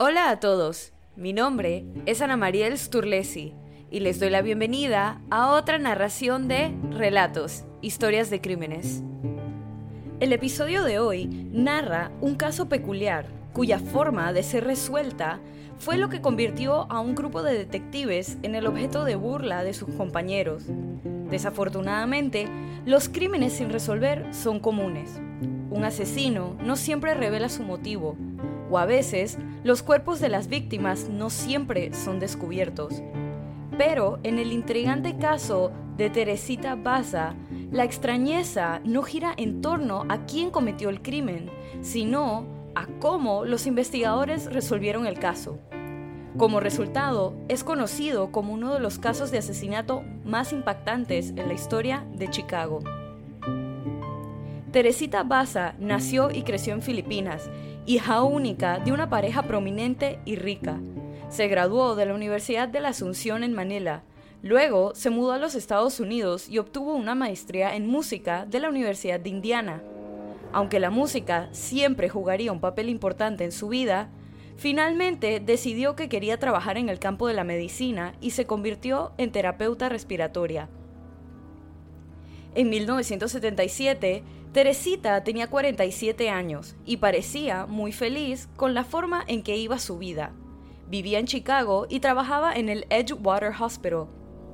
Hola a todos, mi nombre es Ana Mariel Sturlesi y les doy la bienvenida a otra narración de Relatos, Historias de Crímenes. El episodio de hoy narra un caso peculiar cuya forma de ser resuelta fue lo que convirtió a un grupo de detectives en el objeto de burla de sus compañeros. Desafortunadamente, los crímenes sin resolver son comunes. Un asesino no siempre revela su motivo, o a veces los cuerpos de las víctimas no siempre son descubiertos. Pero en el intrigante caso de Teresita Baza, la extrañeza no gira en torno a quién cometió el crimen, sino a cómo los investigadores resolvieron el caso. Como resultado, es conocido como uno de los casos de asesinato más impactantes en la historia de Chicago. Teresita Baza nació y creció en Filipinas, hija única de una pareja prominente y rica. Se graduó de la Universidad de la Asunción en Manila. Luego se mudó a los Estados Unidos y obtuvo una maestría en música de la Universidad de Indiana. Aunque la música siempre jugaría un papel importante en su vida, finalmente decidió que quería trabajar en el campo de la medicina y se convirtió en terapeuta respiratoria. En 1977, Teresita tenía 47 años y parecía muy feliz con la forma en que iba su vida. Vivía en Chicago y trabajaba en el Edgewater Hospital.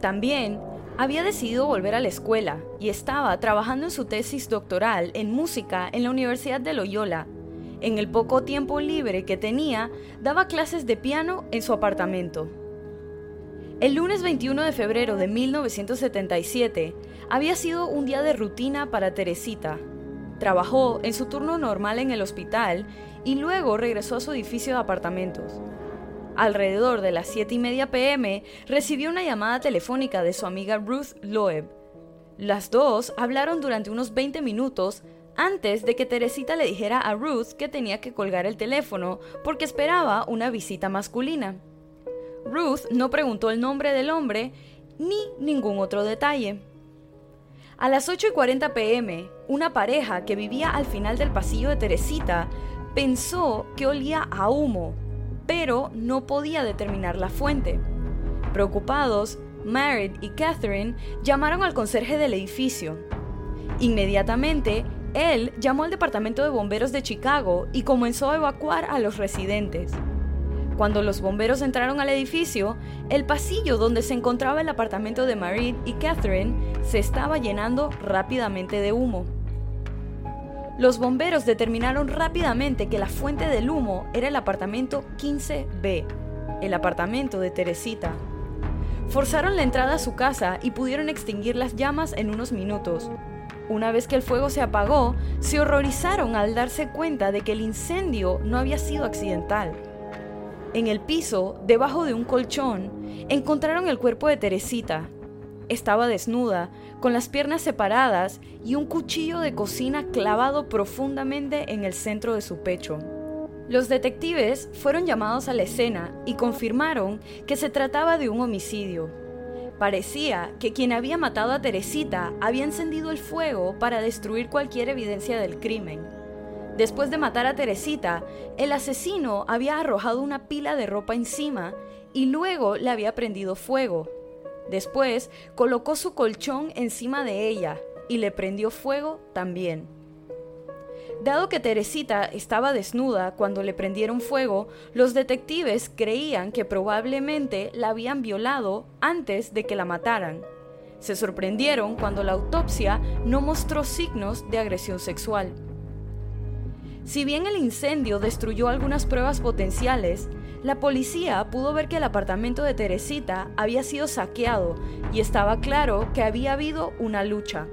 También había decidido volver a la escuela y estaba trabajando en su tesis doctoral en música en la Universidad de Loyola. En el poco tiempo libre que tenía, daba clases de piano en su apartamento. El lunes 21 de febrero de 1977 había sido un día de rutina para Teresita. Trabajó en su turno normal en el hospital y luego regresó a su edificio de apartamentos. Alrededor de las 7 y media pm recibió una llamada telefónica de su amiga Ruth Loeb. Las dos hablaron durante unos 20 minutos antes de que Teresita le dijera a Ruth que tenía que colgar el teléfono porque esperaba una visita masculina. Ruth no preguntó el nombre del hombre ni ningún otro detalle. A las 8 y 40 pm, una pareja que vivía al final del pasillo de Teresita pensó que olía a humo, pero no podía determinar la fuente. Preocupados, Merritt y Catherine llamaron al conserje del edificio. Inmediatamente, él llamó al Departamento de Bomberos de Chicago y comenzó a evacuar a los residentes. Cuando los bomberos entraron al edificio, el pasillo donde se encontraba el apartamento de Marie y Catherine se estaba llenando rápidamente de humo. Los bomberos determinaron rápidamente que la fuente del humo era el apartamento 15B, el apartamento de Teresita. Forzaron la entrada a su casa y pudieron extinguir las llamas en unos minutos. Una vez que el fuego se apagó, se horrorizaron al darse cuenta de que el incendio no había sido accidental. En el piso, debajo de un colchón, encontraron el cuerpo de Teresita. Estaba desnuda, con las piernas separadas y un cuchillo de cocina clavado profundamente en el centro de su pecho. Los detectives fueron llamados a la escena y confirmaron que se trataba de un homicidio. Parecía que quien había matado a Teresita había encendido el fuego para destruir cualquier evidencia del crimen. Después de matar a Teresita, el asesino había arrojado una pila de ropa encima y luego le había prendido fuego. Después colocó su colchón encima de ella y le prendió fuego también. Dado que Teresita estaba desnuda cuando le prendieron fuego, los detectives creían que probablemente la habían violado antes de que la mataran. Se sorprendieron cuando la autopsia no mostró signos de agresión sexual. Si bien el incendio destruyó algunas pruebas potenciales, la policía pudo ver que el apartamento de Teresita había sido saqueado y estaba claro que había habido una lucha.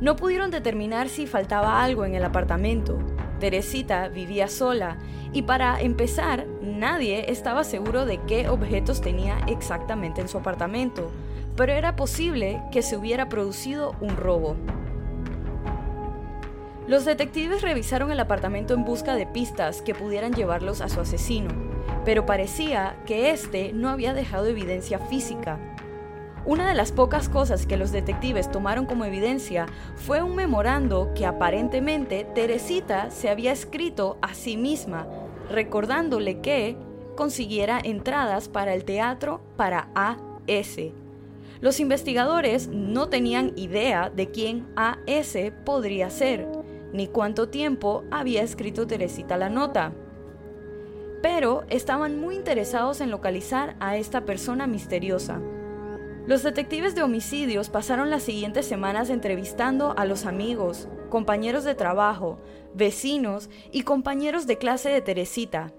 No pudieron determinar si faltaba algo en el apartamento. Teresita vivía sola y para empezar nadie estaba seguro de qué objetos tenía exactamente en su apartamento, pero era posible que se hubiera producido un robo. Los detectives revisaron el apartamento en busca de pistas que pudieran llevarlos a su asesino, pero parecía que éste no había dejado evidencia física. Una de las pocas cosas que los detectives tomaron como evidencia fue un memorando que aparentemente Teresita se había escrito a sí misma, recordándole que consiguiera entradas para el teatro para AS. Los investigadores no tenían idea de quién AS podría ser, ni cuánto tiempo había escrito Teresita la nota. Pero estaban muy interesados en localizar a esta persona misteriosa. Los detectives de homicidios pasaron las siguientes semanas entrevistando a los amigos, compañeros de trabajo, vecinos y compañeros de clase de Teresita.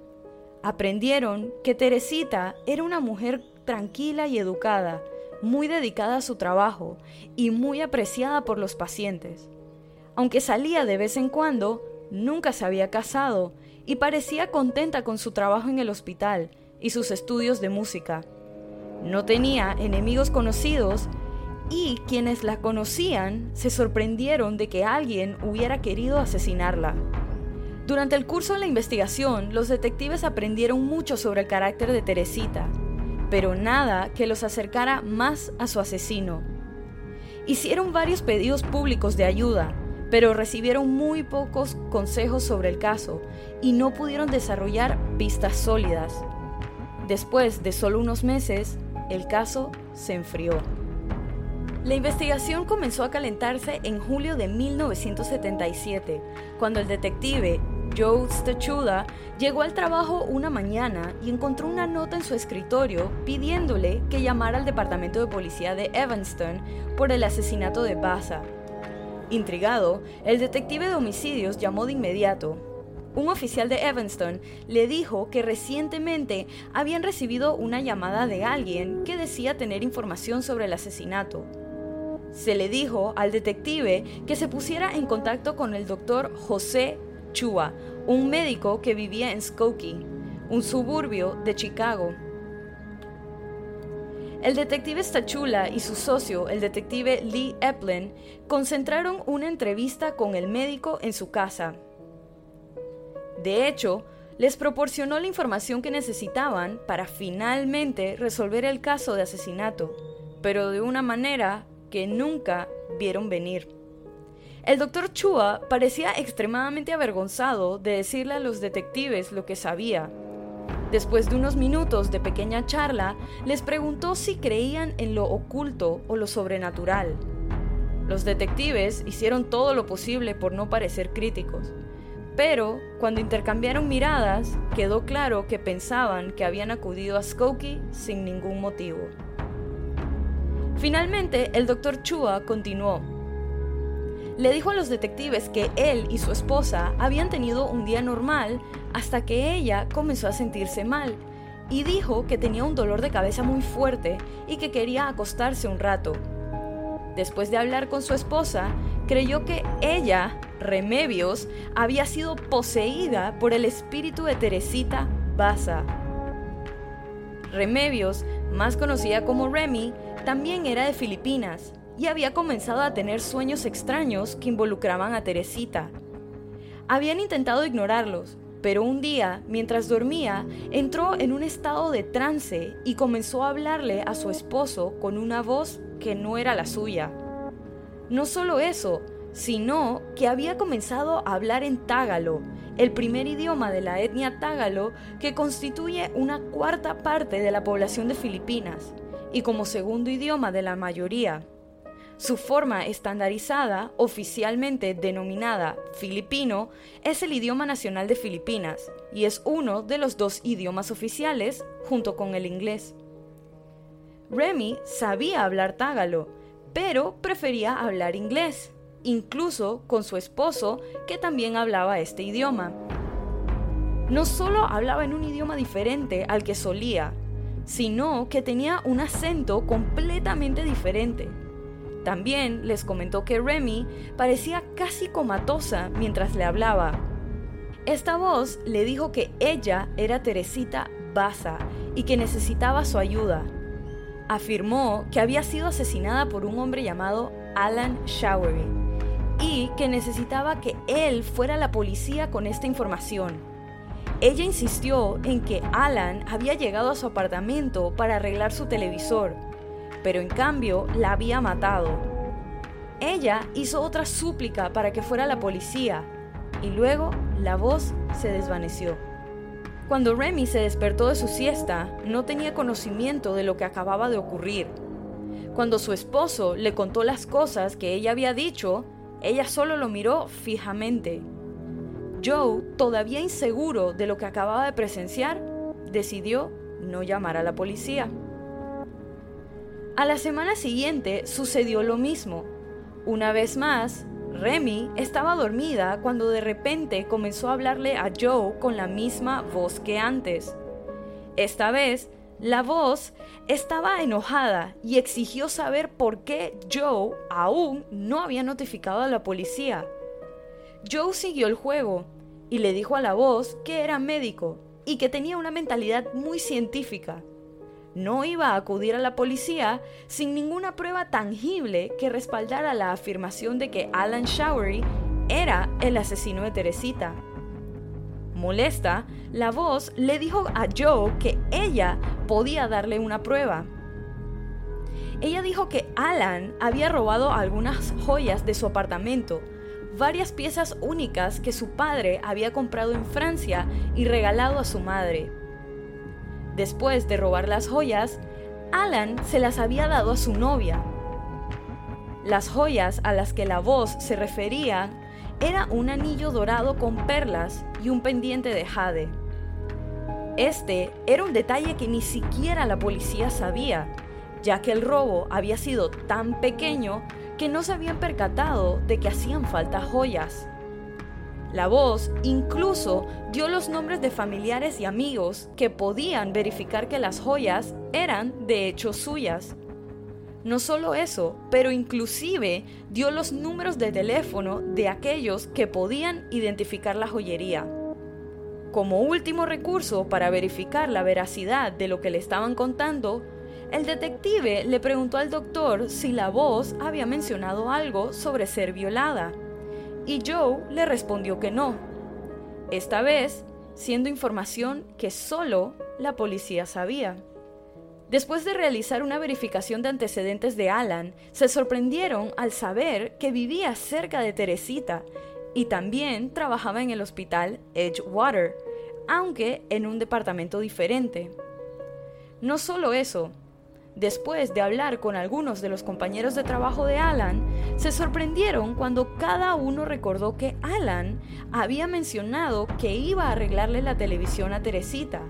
Aprendieron que Teresita era una mujer tranquila y educada, muy dedicada a su trabajo y muy apreciada por los pacientes. Aunque salía de vez en cuando, nunca se había casado y parecía contenta con su trabajo en el hospital y sus estudios de música. No tenía enemigos conocidos y quienes la conocían se sorprendieron de que alguien hubiera querido asesinarla. Durante el curso de la investigación, los detectives aprendieron mucho sobre el carácter de Teresita, pero nada que los acercara más a su asesino. Hicieron varios pedidos públicos de ayuda, pero recibieron muy pocos consejos sobre el caso y no pudieron desarrollar pistas sólidas. Después de solo unos meses, el caso se enfrió. La investigación comenzó a calentarse en julio de 1977, cuando el detective Joe Stachuda llegó al trabajo una mañana y encontró una nota en su escritorio pidiéndole que llamara al departamento de policía de Evanston por el asesinato de Baza. Intrigado, el detective de homicidios llamó de inmediato, un oficial de Evanston le dijo que recientemente habían recibido una llamada de alguien que decía tener información sobre el asesinato. Se le dijo al detective que se pusiera en contacto con el doctor José Chua, un médico que vivía en Skokie, un suburbio de Chicago. El detective Stachula y su socio, el detective Lee Eplin, concentraron una entrevista con el médico en su casa, de hecho, les proporcionó la información que necesitaban para finalmente resolver el caso de asesinato, pero de una manera que nunca vieron venir. El doctor Chua parecía extremadamente avergonzado de decirle a los detectives lo que sabía. Después de unos minutos de pequeña charla, les preguntó si creían en lo oculto o lo sobrenatural. Los detectives hicieron todo lo posible por no parecer críticos, pero cuando intercambiaron miradas, quedó claro que pensaban que habían acudido a Skokie sin ningún motivo. Finalmente, el doctor Chua continuó. Le dijo a los detectives que él y su esposa habían tenido un día normal hasta que ella comenzó a sentirse mal y dijo que tenía un dolor de cabeza muy fuerte y que quería acostarse un rato. Después de hablar con su esposa, creyó que ella, Remedios, había sido poseída por el espíritu de Teresita Baza. Remedios, más conocida como Remy, también era de Filipinas y había comenzado a tener sueños extraños que involucraban a Teresita. Habían intentado ignorarlos, pero un día, mientras dormía, entró en un estado de trance y comenzó a hablarle a su esposo con una voz que no era la suya. No solo eso, sino que había comenzado a hablar en tágalo, el primer idioma de la etnia tágalo que constituye una cuarta parte de la población de Filipinas, y como segundo idioma de la mayoría. Su forma estandarizada, oficialmente denominada filipino, es el idioma nacional de Filipinas y es uno de los dos idiomas oficiales junto con el inglés. Remy sabía hablar tágalo, pero prefería hablar inglés, incluso con su esposo que también hablaba este idioma. No solo hablaba en un idioma diferente al que solía, sino que tenía un acento completamente diferente. También les comentó que Remy parecía casi comatosa mientras le hablaba. Esta voz le dijo que ella era Teresita Baza y que necesitaba su ayuda afirmó que había sido asesinada por un hombre llamado Alan Showery y que necesitaba que él fuera la policía con esta información. Ella insistió en que Alan había llegado a su apartamento para arreglar su televisor, pero en cambio la había matado. Ella hizo otra súplica para que fuera la policía y luego la voz se desvaneció. Cuando Remy se despertó de su siesta, no tenía conocimiento de lo que acababa de ocurrir. Cuando su esposo le contó las cosas que ella había dicho, ella solo lo miró fijamente. Joe, todavía inseguro de lo que acababa de presenciar, decidió no llamar a la policía. A la semana siguiente sucedió lo mismo. Una vez más, Remy estaba dormida cuando de repente comenzó a hablarle a Joe con la misma voz que antes. Esta vez, la voz estaba enojada y exigió saber por qué Joe aún no había notificado a la policía. Joe siguió el juego y le dijo a la voz que era médico y que tenía una mentalidad muy científica no iba a acudir a la policía sin ninguna prueba tangible que respaldara la afirmación de que Alan Showery era el asesino de Teresita. Molesta, la voz le dijo a Joe que ella podía darle una prueba. Ella dijo que Alan había robado algunas joyas de su apartamento, varias piezas únicas que su padre había comprado en Francia y regalado a su madre. Después de robar las joyas, Alan se las había dado a su novia. Las joyas a las que la voz se refería era un anillo dorado con perlas y un pendiente de jade. Este era un detalle que ni siquiera la policía sabía, ya que el robo había sido tan pequeño que no se habían percatado de que hacían falta joyas. La voz incluso dio los nombres de familiares y amigos que podían verificar que las joyas eran de hecho suyas. No solo eso, pero inclusive dio los números de teléfono de aquellos que podían identificar la joyería. Como último recurso para verificar la veracidad de lo que le estaban contando, el detective le preguntó al doctor si la voz había mencionado algo sobre ser violada y Joe le respondió que no. Esta vez, siendo información que solo la policía sabía. Después de realizar una verificación de antecedentes de Alan, se sorprendieron al saber que vivía cerca de Teresita y también trabajaba en el hospital Edgewater, aunque en un departamento diferente. No solo eso, Después de hablar con algunos de los compañeros de trabajo de Alan, se sorprendieron cuando cada uno recordó que Alan había mencionado que iba a arreglarle la televisión a Teresita.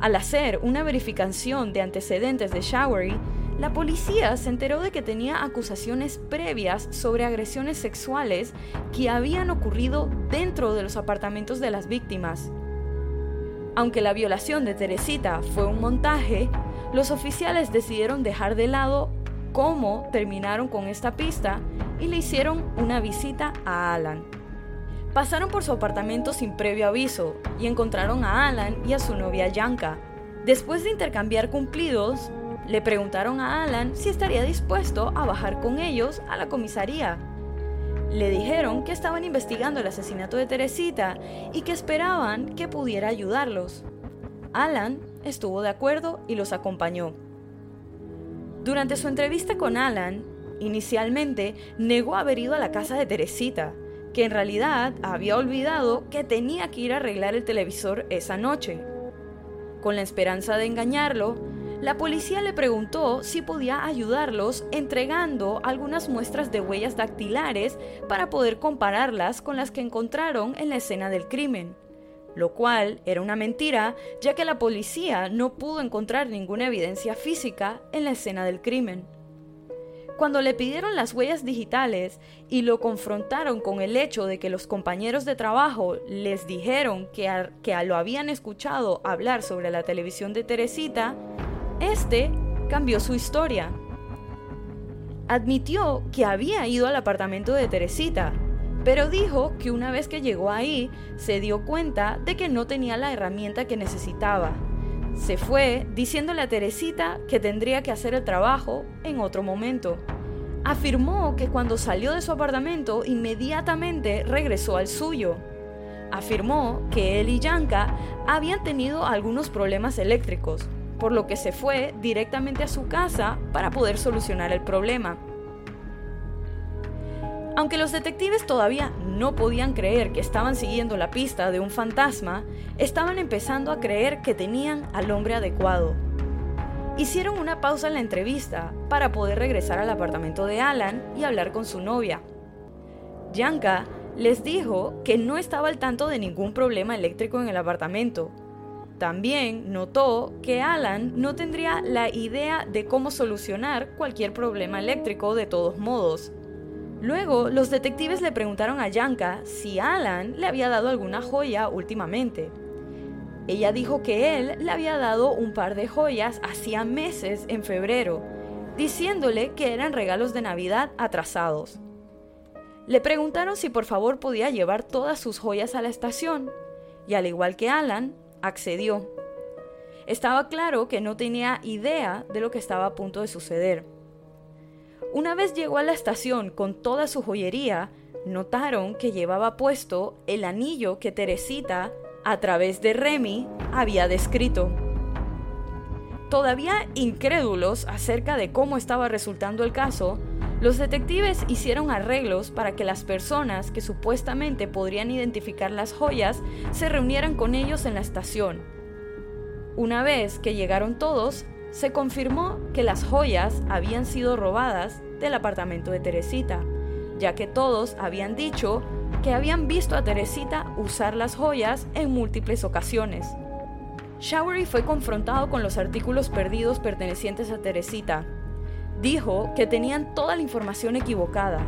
Al hacer una verificación de antecedentes de Showery, la policía se enteró de que tenía acusaciones previas sobre agresiones sexuales que habían ocurrido dentro de los apartamentos de las víctimas. Aunque la violación de Teresita fue un montaje, los oficiales decidieron dejar de lado cómo terminaron con esta pista y le hicieron una visita a Alan. Pasaron por su apartamento sin previo aviso y encontraron a Alan y a su novia Yanka. Después de intercambiar cumplidos, le preguntaron a Alan si estaría dispuesto a bajar con ellos a la comisaría. Le dijeron que estaban investigando el asesinato de Teresita y que esperaban que pudiera ayudarlos. Alan estuvo de acuerdo y los acompañó. Durante su entrevista con Alan, inicialmente negó haber ido a la casa de Teresita, que en realidad había olvidado que tenía que ir a arreglar el televisor esa noche. Con la esperanza de engañarlo, la policía le preguntó si podía ayudarlos entregando algunas muestras de huellas dactilares para poder compararlas con las que encontraron en la escena del crimen lo cual era una mentira, ya que la policía no pudo encontrar ninguna evidencia física en la escena del crimen. Cuando le pidieron las huellas digitales y lo confrontaron con el hecho de que los compañeros de trabajo les dijeron que, que lo habían escuchado hablar sobre la televisión de Teresita, este cambió su historia. Admitió que había ido al apartamento de Teresita, pero dijo que una vez que llegó ahí se dio cuenta de que no tenía la herramienta que necesitaba. Se fue diciéndole a Teresita que tendría que hacer el trabajo en otro momento. Afirmó que cuando salió de su apartamento inmediatamente regresó al suyo. Afirmó que él y Yanka habían tenido algunos problemas eléctricos, por lo que se fue directamente a su casa para poder solucionar el problema. Aunque los detectives todavía no podían creer que estaban siguiendo la pista de un fantasma, estaban empezando a creer que tenían al hombre adecuado. Hicieron una pausa en la entrevista para poder regresar al apartamento de Alan y hablar con su novia. Yanka les dijo que no estaba al tanto de ningún problema eléctrico en el apartamento. También notó que Alan no tendría la idea de cómo solucionar cualquier problema eléctrico de todos modos. Luego, los detectives le preguntaron a Yanka si Alan le había dado alguna joya últimamente. Ella dijo que él le había dado un par de joyas hacía meses en febrero, diciéndole que eran regalos de Navidad atrasados. Le preguntaron si por favor podía llevar todas sus joyas a la estación, y al igual que Alan, accedió. Estaba claro que no tenía idea de lo que estaba a punto de suceder. Una vez llegó a la estación con toda su joyería, notaron que llevaba puesto el anillo que Teresita, a través de Remy, había descrito. Todavía incrédulos acerca de cómo estaba resultando el caso, los detectives hicieron arreglos para que las personas que supuestamente podrían identificar las joyas se reunieran con ellos en la estación. Una vez que llegaron todos, se confirmó que las joyas habían sido robadas del apartamento de Teresita, ya que todos habían dicho que habían visto a Teresita usar las joyas en múltiples ocasiones. Showery fue confrontado con los artículos perdidos pertenecientes a Teresita. Dijo que tenían toda la información equivocada.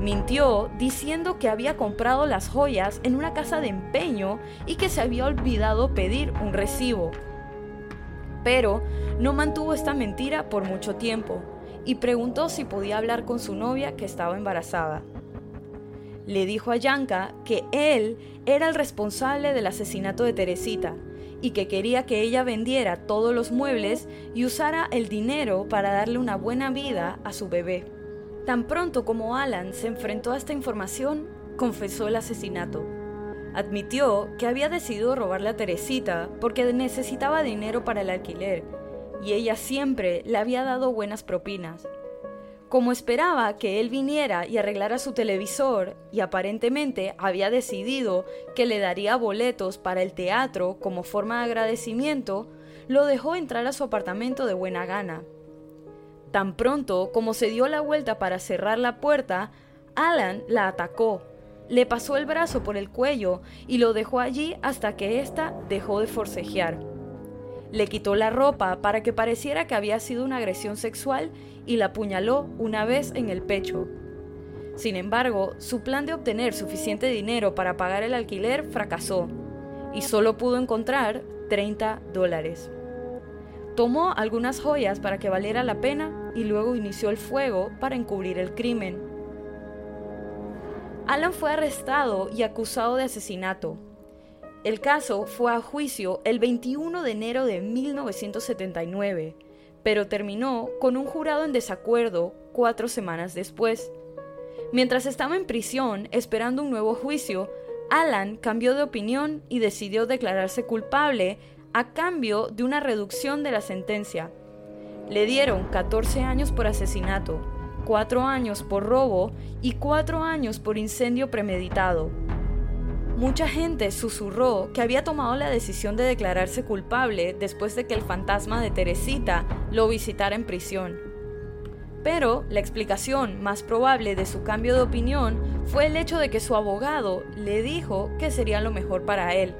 Mintió diciendo que había comprado las joyas en una casa de empeño y que se había olvidado pedir un recibo. Pero no mantuvo esta mentira por mucho tiempo y preguntó si podía hablar con su novia que estaba embarazada. Le dijo a Yanka que él era el responsable del asesinato de Teresita y que quería que ella vendiera todos los muebles y usara el dinero para darle una buena vida a su bebé. Tan pronto como Alan se enfrentó a esta información, confesó el asesinato. Admitió que había decidido robarle a Teresita porque necesitaba dinero para el alquiler y ella siempre le había dado buenas propinas. Como esperaba que él viniera y arreglara su televisor y aparentemente había decidido que le daría boletos para el teatro como forma de agradecimiento, lo dejó entrar a su apartamento de buena gana. Tan pronto como se dio la vuelta para cerrar la puerta, Alan la atacó, le pasó el brazo por el cuello y lo dejó allí hasta que ésta dejó de forcejear. Le quitó la ropa para que pareciera que había sido una agresión sexual y la apuñaló una vez en el pecho. Sin embargo, su plan de obtener suficiente dinero para pagar el alquiler fracasó y solo pudo encontrar 30 dólares. Tomó algunas joyas para que valiera la pena y luego inició el fuego para encubrir el crimen. Alan fue arrestado y acusado de asesinato, el caso fue a juicio el 21 de enero de 1979, pero terminó con un jurado en desacuerdo cuatro semanas después. Mientras estaba en prisión esperando un nuevo juicio, Alan cambió de opinión y decidió declararse culpable a cambio de una reducción de la sentencia. Le dieron 14 años por asesinato, 4 años por robo y 4 años por incendio premeditado. Mucha gente susurró que había tomado la decisión de declararse culpable después de que el fantasma de Teresita lo visitara en prisión. Pero la explicación más probable de su cambio de opinión fue el hecho de que su abogado le dijo que sería lo mejor para él.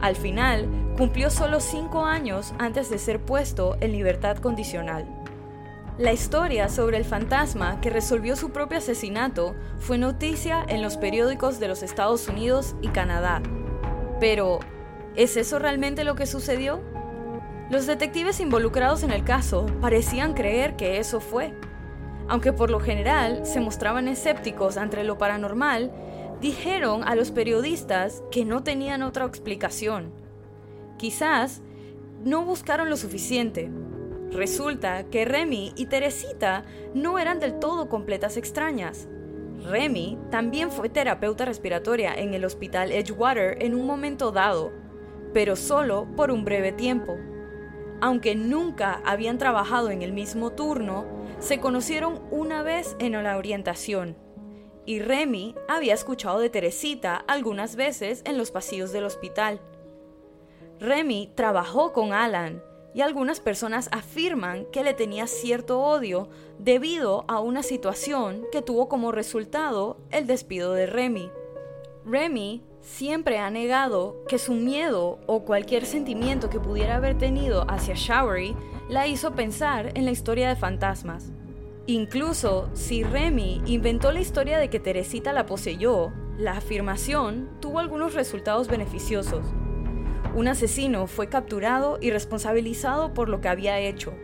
Al final, cumplió solo cinco años antes de ser puesto en libertad condicional. La historia sobre el fantasma que resolvió su propio asesinato fue noticia en los periódicos de los Estados Unidos y Canadá. Pero, ¿es eso realmente lo que sucedió? Los detectives involucrados en el caso parecían creer que eso fue. Aunque por lo general se mostraban escépticos ante lo paranormal, dijeron a los periodistas que no tenían otra explicación. Quizás no buscaron lo suficiente, Resulta que Remy y Teresita no eran del todo completas extrañas. Remy también fue terapeuta respiratoria en el hospital Edgewater en un momento dado, pero solo por un breve tiempo. Aunque nunca habían trabajado en el mismo turno, se conocieron una vez en la orientación. y Remy había escuchado de Teresita algunas veces en los pasillos del hospital. Remy trabajó con Alan y algunas personas afirman que le tenía cierto odio debido a una situación que tuvo como resultado el despido de Remy. Remy siempre ha negado que su miedo o cualquier sentimiento que pudiera haber tenido hacia Showery la hizo pensar en la historia de fantasmas. Incluso si Remy inventó la historia de que Teresita la poseyó, la afirmación tuvo algunos resultados beneficiosos. Un asesino fue capturado y responsabilizado por lo que había hecho,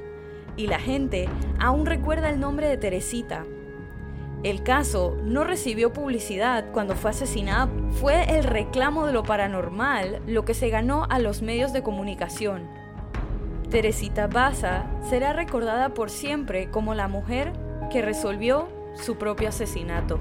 y la gente aún recuerda el nombre de Teresita. El caso no recibió publicidad cuando fue asesinada, fue el reclamo de lo paranormal lo que se ganó a los medios de comunicación. Teresita Baza será recordada por siempre como la mujer que resolvió su propio asesinato.